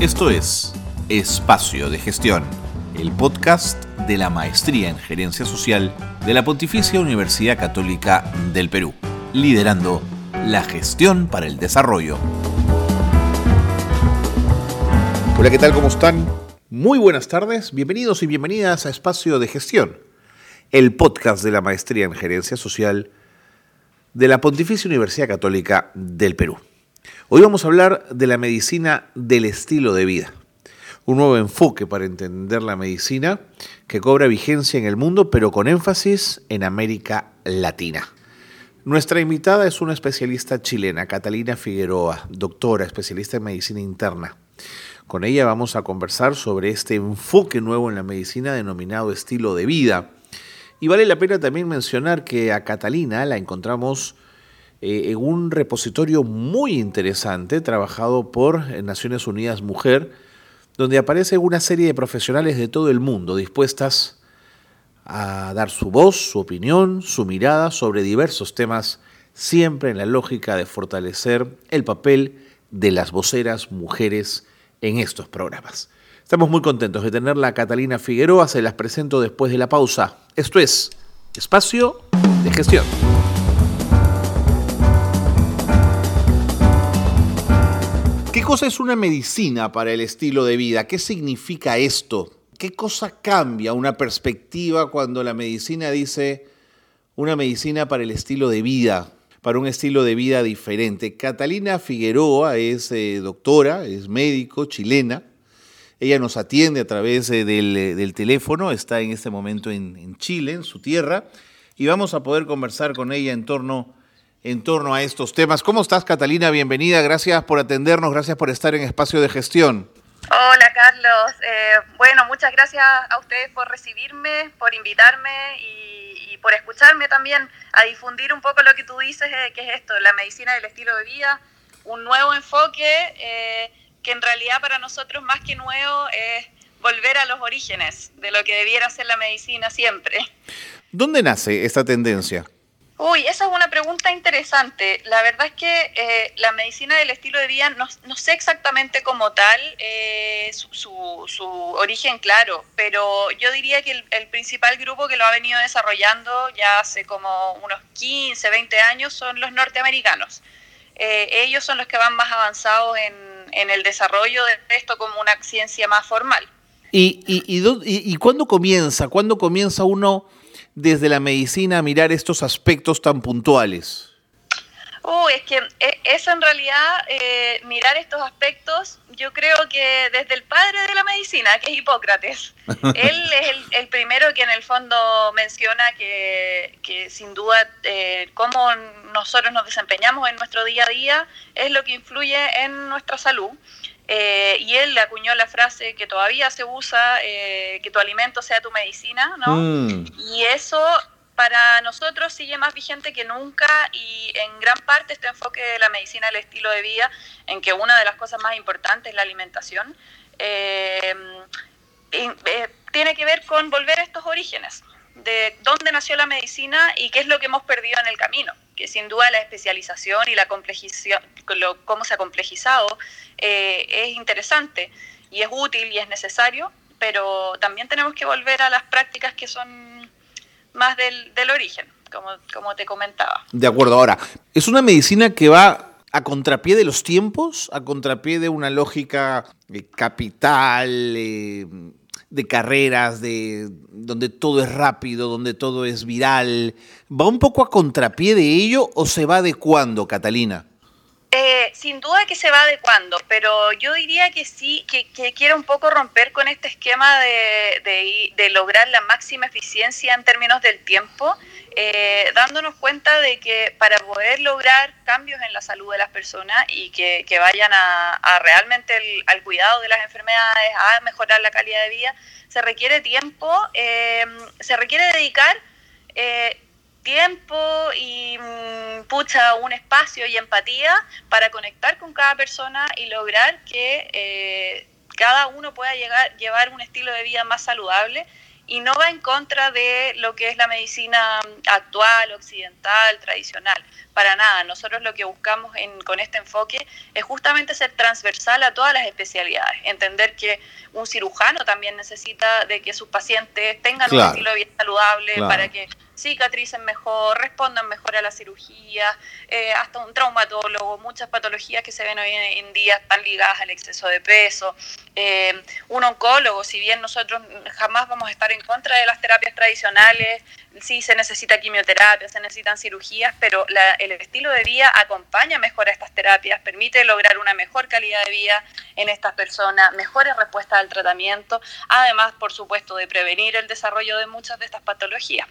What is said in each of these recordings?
Esto es Espacio de Gestión, el podcast de la Maestría en Gerencia Social de la Pontificia Universidad Católica del Perú, liderando la gestión para el desarrollo. Hola, ¿qué tal? ¿Cómo están? Muy buenas tardes, bienvenidos y bienvenidas a Espacio de Gestión, el podcast de la Maestría en Gerencia Social de la Pontificia Universidad Católica del Perú. Hoy vamos a hablar de la medicina del estilo de vida, un nuevo enfoque para entender la medicina que cobra vigencia en el mundo, pero con énfasis en América Latina. Nuestra invitada es una especialista chilena, Catalina Figueroa, doctora, especialista en medicina interna. Con ella vamos a conversar sobre este enfoque nuevo en la medicina denominado estilo de vida. Y vale la pena también mencionar que a Catalina la encontramos eh, en un repositorio muy interesante trabajado por eh, Naciones Unidas Mujer, donde aparece una serie de profesionales de todo el mundo dispuestas a dar su voz, su opinión, su mirada sobre diversos temas, siempre en la lógica de fortalecer el papel de las voceras mujeres en estos programas. Estamos muy contentos de tenerla Catalina Figueroa, se las presento después de la pausa. Esto es Espacio de Gestión. Es una medicina para el estilo de vida? ¿Qué significa esto? ¿Qué cosa cambia una perspectiva cuando la medicina dice una medicina para el estilo de vida, para un estilo de vida diferente? Catalina Figueroa es eh, doctora, es médico, chilena. Ella nos atiende a través eh, eh, del, teléfono, está en este momento en, en Chile, en su tierra, y vamos a poder conversar con ella en torno en torno a estos temas. ¿Cómo estás, Catalina? Bienvenida, gracias por atendernos, gracias por estar en Espacio de Gestión. Hola, Carlos. Eh, bueno, muchas gracias a ustedes por recibirme, por invitarme y, por escucharme también a difundir un poco lo que tú dices, eh, que es esto, la medicina del estilo de vida, un nuevo enfoque eh, que en realidad para nosotros más que nuevo es volver a los orígenes de lo que debiera ser la medicina siempre. ¿Dónde nace esta tendencia? Uy, esa es una pregunta interesante. La verdad es que eh, la medicina del estilo de vida no, sé exactamente como tal eh, su, origen claro, pero yo diría que el, principal grupo que lo ha venido desarrollando ya hace como unos 15, 20 años son los norteamericanos. Eh, ellos son los que van más avanzados en, el desarrollo de esto como una ciencia más formal. ¿Y, y, y, y, y cuándo comienza? ¿Cuándo comienza uno desde la medicina mirar estos aspectos tan puntuales? Uh, es que eh, eso en realidad, eh, mirar estos aspectos, yo creo que desde el padre de la medicina, que es Hipócrates, él es el, primero que en el fondo menciona que, que sin duda eh, cómo nosotros nos desempeñamos en nuestro día a día es lo que influye en nuestra salud. Eh, y él le acuñó la frase que todavía se usa, eh, que tu alimento sea tu medicina, ¿no? Mm. Y eso para nosotros sigue más vigente que nunca y en gran parte este enfoque de la medicina del estilo de vida, en que una de las cosas más importantes es la alimentación, eh, tiene que ver con volver a estos orígenes, de dónde nació la medicina y qué es lo que hemos perdido en el camino que sin duda la especialización y la complejización, cómo se ha complejizado, eh, es interesante y es útil y es necesario, pero también tenemos que volver a las prácticas que son más del, del origen, como, como te comentaba. De acuerdo, ahora, ¿es una medicina que va a contrapié de los tiempos, a contrapié de una lógica eh, capital, eh, de carreras, de donde todo es rápido, donde todo es viral, ¿va un poco a contrapié de ello o se va adecuando, Catalina? Eh, sin duda que se va adecuando, pero yo diría que sí, que, que quiere un poco romper con este esquema de, de, lograr la máxima eficiencia en términos del tiempo, eh, dándonos cuenta de que para poder lograr cambios en la salud de las personas y que, vayan a, realmente al cuidado de las enfermedades, a mejorar la calidad de vida, se requiere tiempo, eh, se requiere dedicar tiempo y mm, pucha un espacio y empatía para conectar con cada persona y lograr que eh, cada uno pueda llegar, llevar un estilo de vida más saludable y no va en contra de lo que es la medicina actual, occidental, tradicional. Para nada. Nosotros lo que buscamos con este enfoque es justamente ser transversal a todas las especialidades. Entender que un cirujano también necesita de que sus pacientes tengan un estilo de vida saludable para que cicatricen mejor, respondan mejor a la cirugía, eh, hasta un traumatólogo, muchas patologías que se ven hoy en día están ligadas al exceso de peso. Eh, un oncólogo, si bien nosotros jamás vamos a estar en contra de las terapias tradicionales, sí se necesita quimioterapia, se necesitan cirugías, pero el estilo de vida acompaña mejor a estas terapias, permite lograr una mejor calidad de vida en estas personas, mejores respuestas al tratamiento, además, por supuesto, de prevenir el desarrollo de muchas de estas patologías.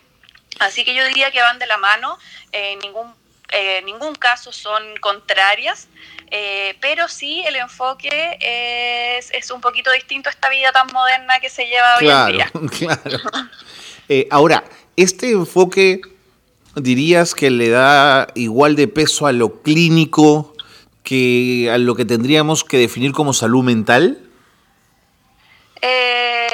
Así que yo diría que van de la mano, en ningún, eh, ningún caso son contrarias, eh, pero sí el enfoque es, es, un poquito distinto a esta vida tan moderna que se lleva hoy en día. Claro. Eh, ahora, este enfoque dirías que le da igual de peso a lo clínico que a lo que tendríamos que definir como salud mental? Eh,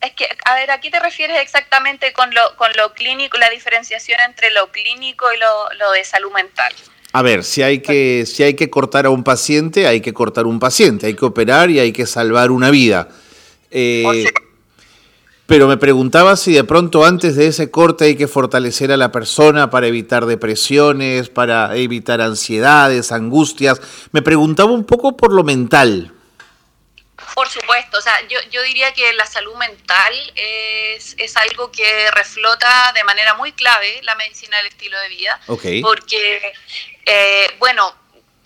es que, a ver, ¿a qué te refieres exactamente con lo, con lo clínico, la diferenciación entre lo clínico y lo, de salud mental? A ver, si hay, que, si hay que cortar a un paciente, hay que cortar un paciente, hay que operar y hay que salvar una vida. Eh, pero me preguntaba si de pronto antes de ese corte hay que fortalecer a la persona para evitar depresiones, para evitar ansiedades, angustias. Me preguntaba un poco por lo mental. Por supuesto, o sea, yo, yo diría que la salud mental es, es, algo que reflota de manera muy clave la medicina del estilo de vida. Porque, eh, bueno,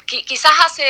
quizás hace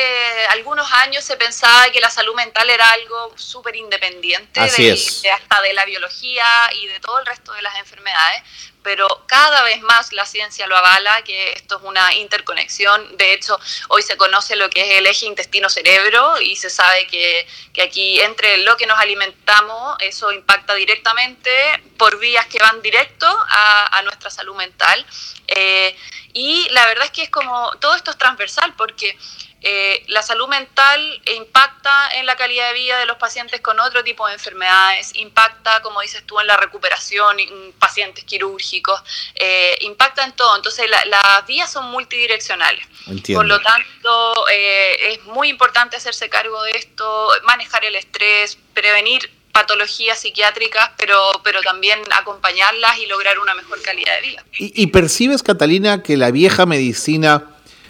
algunos años se pensaba que la salud mental era algo súper independiente de, hasta de la biología y de todo el resto de las enfermedades, pero cada vez más la ciencia lo avala, que esto es una interconexión. De hecho, hoy se conoce lo que es el eje intestino-cerebro y se sabe que, aquí entre lo que nos alimentamos, eso impacta directamente por vías que van directo a, nuestra salud mental. Eh, y la verdad es que es como, todo esto es transversal porque eh, la salud mental impacta en la calidad de vida de los pacientes con otro tipo de enfermedades, impacta, como dices tú, en la recuperación, en pacientes quirúrgicos, eh, impacta en todo. Entonces, las vías son multidireccionales. Por lo tanto, eh, es muy importante hacerse cargo de esto, manejar el estrés, prevenir patologías psiquiátricas, pero, pero también acompañarlas y lograr una mejor calidad de vida. ¿Y, percibes, Catalina, que la vieja medicina,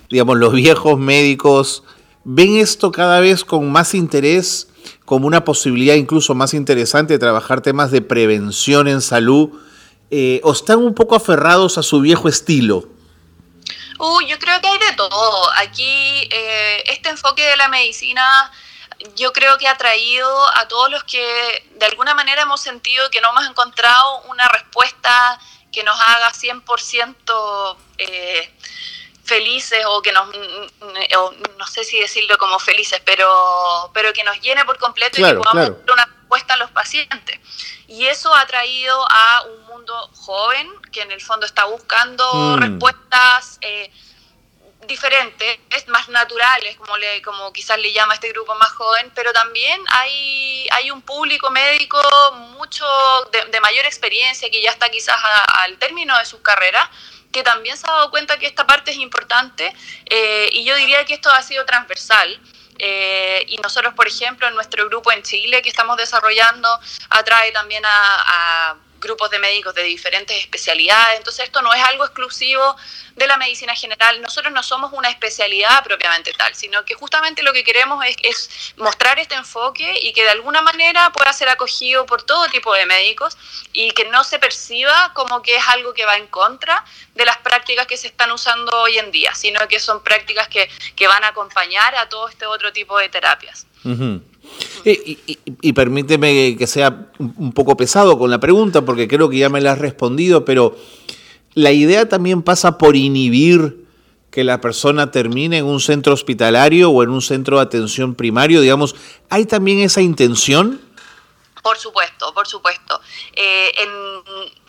digamos, los viejos médicos, ven esto cada vez con más interés, como una posibilidad incluso más interesante de trabajar temas de prevención en salud, eh, o están un poco aferrados a su viejo estilo? Uy, yo creo que hay de todo. Aquí eh, este enfoque de la medicina yo creo que ha traído a todos los que de alguna manera hemos sentido que no hemos encontrado una respuesta que nos haga 100% eh, felices o que nos, no sé si decirlo como felices, pero, pero que nos llene por completo y que podamos dar una respuesta a los pacientes. Y eso ha traído a un mundo joven que en el fondo está buscando mm. respuestas. Eh, diferentes, más naturales, como, le, como quizás le llama este grupo más joven, pero también hay, hay un público médico mucho de, mayor experiencia que ya está quizás al término de sus carreras, que también se ha dado cuenta que esta parte es importante eh, y yo diría que esto ha sido transversal. Eh, y nosotros, por ejemplo, en nuestro grupo en Chile que estamos desarrollando, atrae también a grupos de médicos de diferentes especialidades. Entonces esto no es algo exclusivo de la medicina general. Nosotros no somos una especialidad propiamente tal, sino que justamente lo que queremos es, mostrar este enfoque y que de alguna manera pueda ser acogido por todo tipo de médicos y que no se perciba como que es algo que va en contra de las prácticas que se están usando hoy en día, sino que son prácticas que, que van a acompañar a todo este otro tipo de terapias. Y, permíteme que sea un poco pesado con la pregunta, porque creo que ya me la has respondido, pero la idea también pasa por inhibir que la persona termine en un centro hospitalario o en un centro de atención primario, digamos, ¿hay también esa intención? Por supuesto, por supuesto. Eh,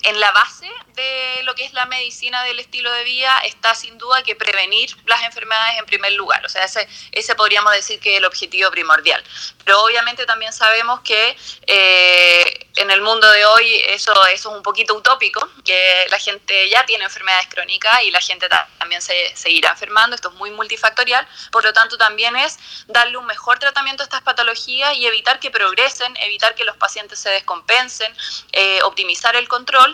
en la base de lo que es la medicina del estilo de vida está sin duda que prevenir las enfermedades en primer lugar. O sea, ese, ese podríamos decir que es el objetivo primordial. Pero obviamente también sabemos que eh, en el mundo de hoy eso, eso es un poquito utópico, que la gente ya tiene enfermedades crónicas y la gente también se seguirá enfermando. Esto es muy multifactorial. Por lo tanto, también es darle un mejor tratamiento a estas patologías y evitar que progresen, evitar que los pacientes se descompensen, eh, optimizar el control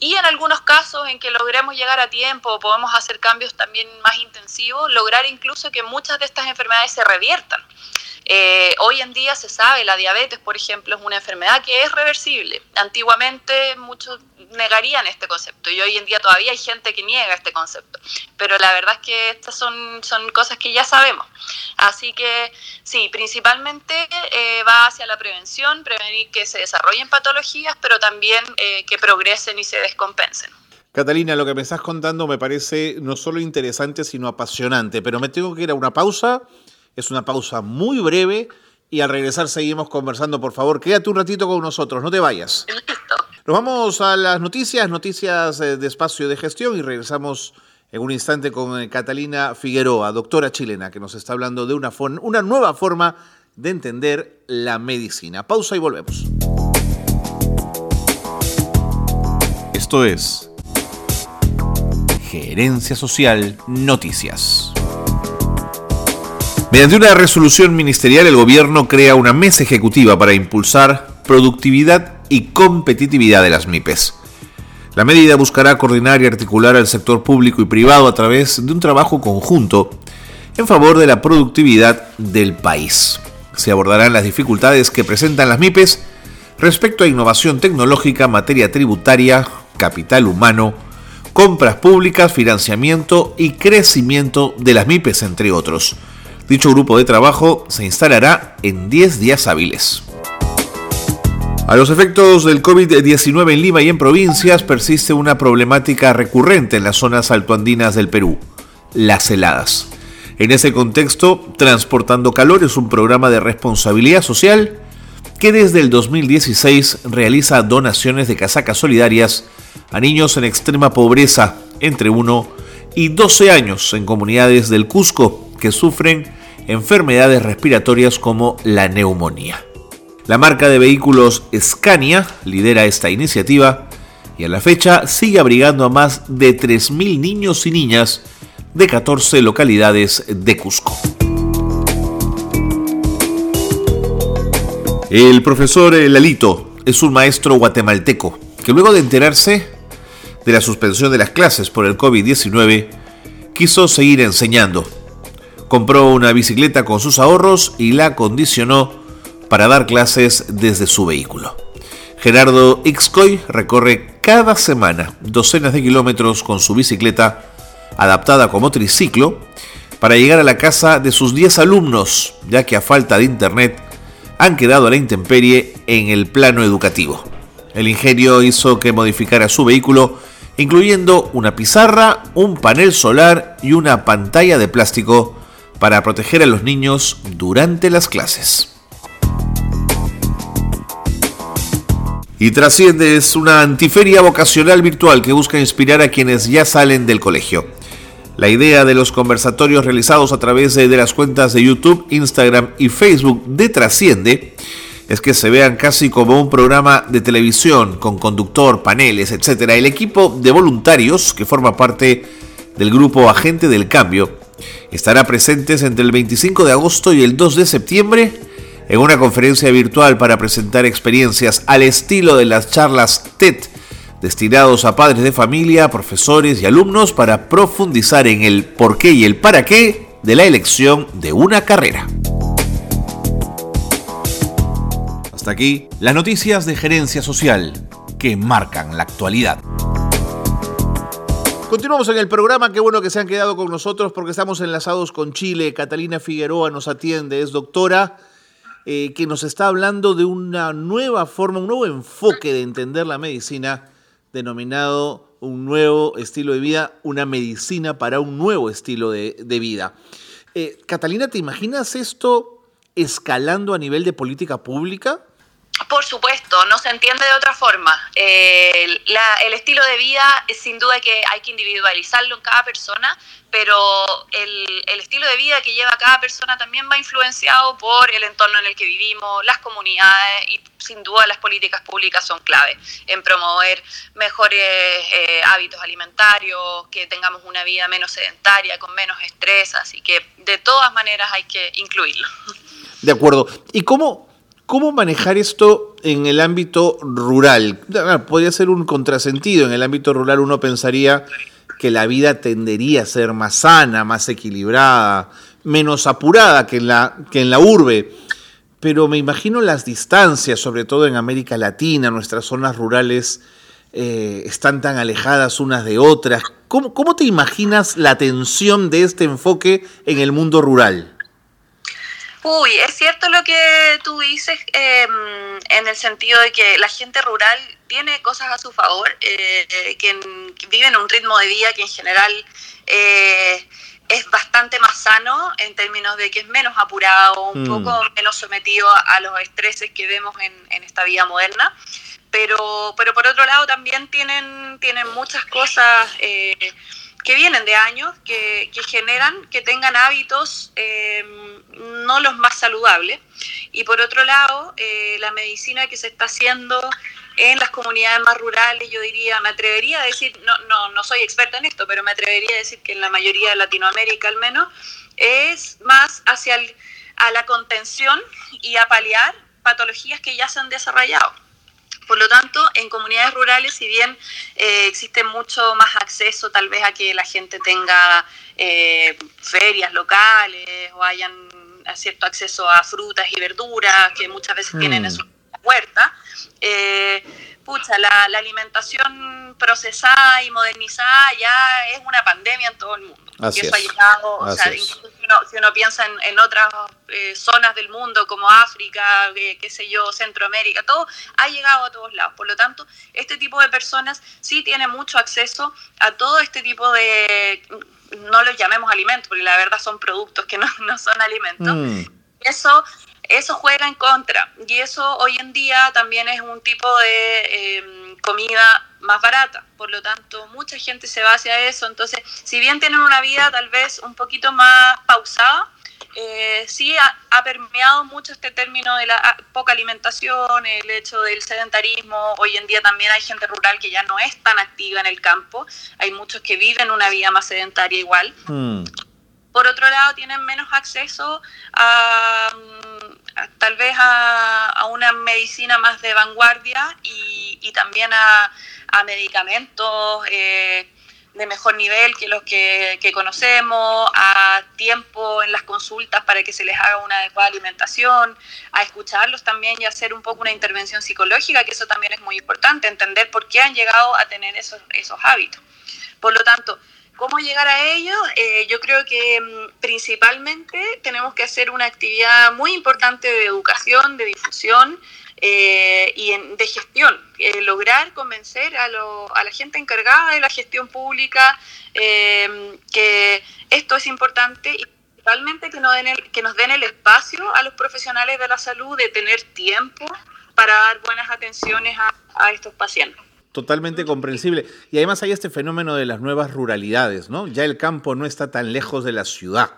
y en algunos casos en que logremos llegar a tiempo, podemos hacer cambios también más intensivos, lograr incluso que muchas de estas enfermedades se reviertan. Eh, hoy en día se sabe, la diabetes, por ejemplo, es una enfermedad que es reversible. Antiguamente muchos negarían este concepto y hoy en día todavía hay gente que niega este concepto. Pero la verdad es que estas son, son cosas que ya sabemos. Así que sí, principalmente eh, va hacia la prevención, prevenir que se desarrollen patologías, pero también eh, que progresen y se descompensen. Catalina, lo que me estás contando me parece no solo interesante, sino apasionante, pero me tengo que ir a una pausa es una pausa muy breve y al regresar seguimos conversando. Por favor, quédate un ratito con nosotros, no te vayas. Nos vamos a las noticias, noticias eh, de espacio de gestión y regresamos en un instante con eh, Catalina Figueroa, doctora chilena, que nos está hablando de una, una nueva forma de entender la medicina. Pausa y volvemos. Esto es Gerencia Social Noticias. Mediante una resolución ministerial, el gobierno crea una mesa ejecutiva para impulsar productividad y competitividad de las MIPES. La medida buscará coordinar y articular al sector público y privado a través de un trabajo conjunto en favor de la productividad del país. Se abordarán las dificultades que presentan las MIPES respecto a innovación tecnológica, materia tributaria, capital humano, compras públicas, financiamiento y crecimiento de las MIPES, entre otros. Dicho grupo de trabajo se instalará en 10 días hábiles. A los efectos del COVID-19 en Lima y en provincias persiste una problemática recurrente en las zonas altoandinas del Perú, las heladas. En ese contexto, Transportando Calor es un programa de responsabilidad social que desde el 2016 realiza donaciones de casacas solidarias a niños en extrema pobreza entre 1 y 12 años en comunidades del Cusco que sufren enfermedades respiratorias como la neumonía. La marca de vehículos Scania lidera esta iniciativa y a la fecha sigue abrigando a más de 3.000 niños y niñas de 14 localidades de Cusco. El profesor Lalito es un maestro guatemalteco que luego de enterarse de la suspensión de las clases por el COVID-19 quiso seguir enseñando compró una bicicleta con sus ahorros y la acondicionó para dar clases desde su vehículo. Gerardo Ixcoy recorre cada semana docenas de kilómetros con su bicicleta adaptada como triciclo para llegar a la casa de sus 10 alumnos, ya que a falta de internet han quedado a la intemperie en el plano educativo. El ingenio hizo que modificara su vehículo, incluyendo una pizarra, un panel solar y una pantalla de plástico para proteger a los niños durante las clases. Y Trasciende es una antiferia vocacional virtual que busca inspirar a quienes ya salen del colegio. La idea de los conversatorios realizados a través de, las cuentas de YouTube, Instagram y Facebook de Trasciende es que se vean casi como un programa de televisión con conductor, paneles, etc. El equipo de voluntarios que forma parte del grupo Agente del Cambio estará presentes entre el 25 de agosto y el 2 de septiembre en una conferencia virtual para presentar experiencias al estilo de las charlas TED destinados a padres de familia, profesores y alumnos para profundizar en el por qué y el para qué de la elección de una carrera. Hasta aquí las noticias de gerencia social que marcan la actualidad. Continuamos en el programa, qué bueno que se han quedado con nosotros porque estamos enlazados con Chile. Catalina Figueroa nos atiende, es doctora eh, que nos está hablando de una nueva forma, un nuevo enfoque de entender la medicina, denominado un nuevo estilo de vida, una medicina para un nuevo estilo de, vida. Eh, Catalina, ¿te imaginas esto escalando a nivel de política pública? Por supuesto, no se entiende de otra forma. Eh, el estilo de vida es sin duda que hay que individualizarlo en cada persona, pero el, el, estilo de vida que lleva cada persona también va influenciado por el entorno en el que vivimos, las comunidades y sin duda las políticas públicas son clave en promover mejores eh, hábitos alimentarios, que tengamos una vida menos sedentaria, con menos estrés, así que de todas maneras hay que incluirlo. De acuerdo. ¿Y cómo, ¿Cómo manejar esto en el ámbito rural? Podría ser un contrasentido. En el ámbito rural uno pensaría que la vida tendería a ser más sana, más equilibrada, menos apurada que en la, que en la urbe. Pero me imagino las distancias, sobre todo en América Latina, nuestras zonas rurales eh, están tan alejadas unas de otras. ¿Cómo, ¿Cómo te imaginas la tensión de este enfoque en el mundo rural? Uy, es cierto lo que tú dices em, en el sentido de que la gente rural tiene cosas a su favor, eh, que, viven un ritmo de vida que en general eh, es bastante más sano en términos de que es menos apurado, un mm. poco menos sometido a los estreses que vemos en, esta vida moderna. Pero, pero por otro lado también tienen, tienen muchas cosas eh, que vienen de años, que, generan que tengan hábitos eh, no los más saludables. Y por otro lado, eh, la medicina que se está haciendo en las comunidades más rurales, yo diría, me atrevería a decir, no, no, no soy experta en esto, pero me atrevería a decir que en la mayoría de Latinoamérica al menos, es más hacia a la contención y a paliar patologías que ya se han desarrollado. Por lo tanto, en comunidades rurales, si bien eh, existe mucho más acceso tal vez a que la gente tenga eh, ferias locales o hayan cierto acceso a frutas y verduras que muchas veces tienen en mm. su huerta, eh, pucha, la, alimentación procesada y modernizada ya es una pandemia en todo el mundo. y eso ha llegado, o sea, incluso si uno, piensa en, otras eh, zonas del mundo como África, eh, qué sé yo, Centroamérica, todo ha llegado a todos lados. Por lo tanto, este tipo de personas sí tienen mucho acceso a todo este tipo de, no los llamemos alimentos, porque la verdad son productos que no, son alimentos. Mm. Eso eso juega en contra y eso hoy en día también es un tipo de em, comida más barata, por lo tanto mucha gente se va hacia eso, entonces si bien tienen una vida tal vez un poquito más pausada, eh, sí ha, permeado mucho este término de la poca alimentación, el hecho del sedentarismo. Hoy en día también hay gente rural que ya no es tan activa en el campo. Hay muchos que viven una vida más sedentaria igual. Mm. Por otro lado, tienen menos acceso a, tal vez a, una medicina más de vanguardia y, también a, medicamentos eh, de mejor nivel que los que, conocemos, a tiempo en las consultas para que se les haga una adecuada alimentación, a escucharlos también y hacer un poco una intervención psicológica, que eso también es muy importante, entender por qué han llegado a tener esos, esos hábitos. Por lo tanto, ¿Cómo llegar a ello? Eh, yo creo que mm, principalmente tenemos que hacer una actividad muy importante de educación, de difusión eh, y de gestión. Eh, lograr convencer a, la gente encargada de la gestión pública que esto es importante y principalmente que nos, den el, que nos den el espacio a los profesionales de la salud de tener tiempo para dar buenas atenciones a estos pacientes totalmente comprensible. Y además hay este fenómeno de las nuevas ruralidades, ¿no? Ya el campo no está tan lejos de la ciudad.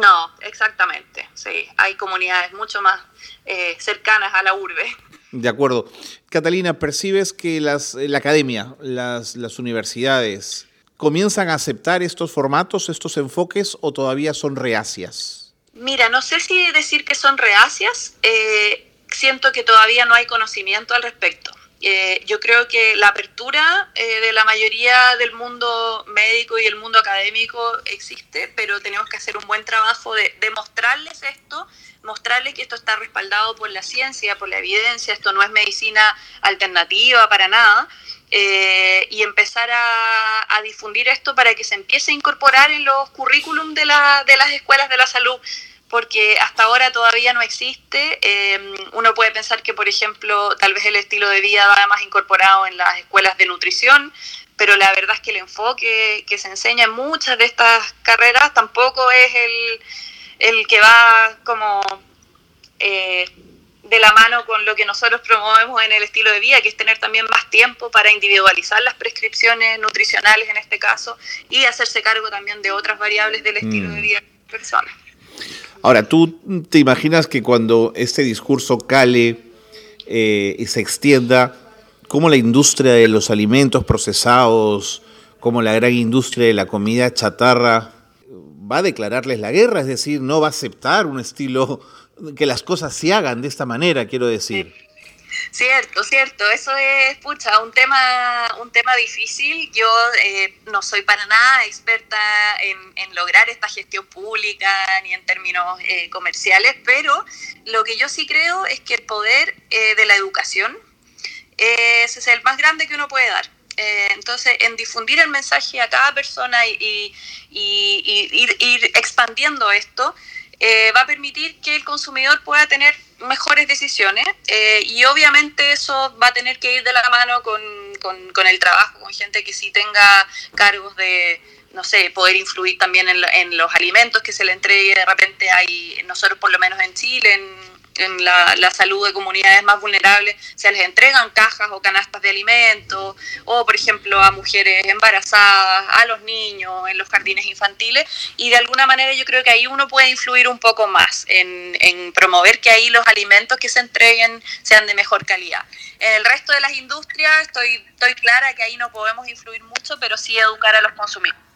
No, exactamente, sí. Hay comunidades mucho más eh, cercanas a la urbe. De acuerdo. Catalina, ¿percibes que las, la academia, las, las universidades, comienzan a aceptar estos formatos, estos enfoques o todavía son reacias? Mira, no sé si decir que son reacias. Eh, siento que todavía no hay conocimiento al respecto. Eh, yo creo que la apertura eh, de la mayoría del mundo médico y el mundo académico existe, pero tenemos que hacer un buen trabajo de, mostrarles esto, mostrarles que esto está respaldado por la ciencia, por la evidencia, esto no es medicina alternativa para nada, eh, y empezar a, a, difundir esto para que se empiece a incorporar en los currículum de, la, de las escuelas de la salud porque hasta ahora todavía no existe. Em, uno puede pensar que, por ejemplo, tal vez el estilo de vida va más incorporado en las escuelas de nutrición, pero la verdad es que el enfoque que se enseña en muchas de estas carreras tampoco es el, el que va como... Eh, de la mano con lo que nosotros promovemos en el estilo de vida, que es tener también más tiempo para individualizar las prescripciones nutricionales en este caso y hacerse cargo también de otras variables del estilo de mm. vida de la persona. Ahora, ¿tú te imaginas que cuando este discurso cale eh, y se extienda, cómo la industria de los alimentos procesados, como la gran industria de la comida chatarra, va a declararles la guerra? Es decir, no va a aceptar un estilo que las cosas se hagan de esta manera, quiero decir. Cierto, cierto, eso es, pucha, un tema, un tema difícil. Yo eh, no soy para nada experta en, lograr esta gestión pública ni en términos eh, comerciales, pero lo que yo sí creo es que el poder eh, de la educación es el más grande que uno puede dar. entonces, en difundir el mensaje a cada persona y, ir expandiendo esto, eh, va a permitir que el consumidor pueda tener mejores decisiones eh, y obviamente eso va a tener que ir de la mano con, con, el trabajo, con gente que sí tenga cargos de, no sé, poder influir también en, en, los alimentos que se le entregue. De repente hay, nosotros por lo menos en Chile, en en la, salud de comunidades más vulnerables, se les entregan cajas o canastas de alimentos, o por ejemplo a mujeres embarazadas, a los niños en los jardines infantiles, y de alguna manera yo creo que ahí uno puede influir un poco más en, en promover que ahí los alimentos que se entreguen sean de mejor calidad. En el resto de las industrias estoy, estoy clara que ahí no podemos influir mucho, pero sí educar a los consumidores.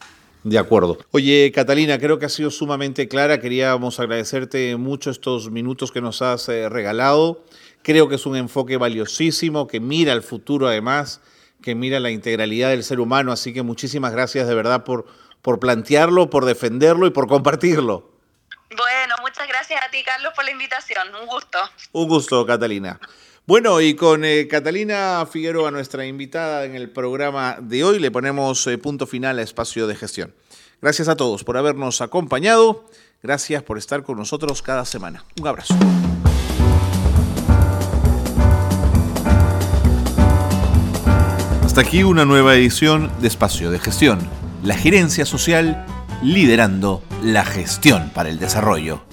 De acuerdo. Oye, Catalina, creo que ha sido sumamente clara. Queríamos agradecerte mucho estos minutos que nos has eh, regalado. Creo que es un enfoque valiosísimo, que mira al futuro además, que mira la integralidad del ser humano. Así que muchísimas gracias de verdad por, por plantearlo, por defenderlo y por compartirlo. Bueno, muchas gracias a ti, Carlos, por la invitación. Un gusto. Un gusto, Catalina. Bueno, y con eh, Catalina Figueroa, nuestra invitada en el programa de hoy, le ponemos eh, punto final a espacio de gestión. Gracias a todos por habernos acompañado. Gracias por estar con nosotros cada semana. Un abrazo. Hasta aquí una nueva edición de Espacio de Gestión. La gerencia social liderando la gestión para el desarrollo.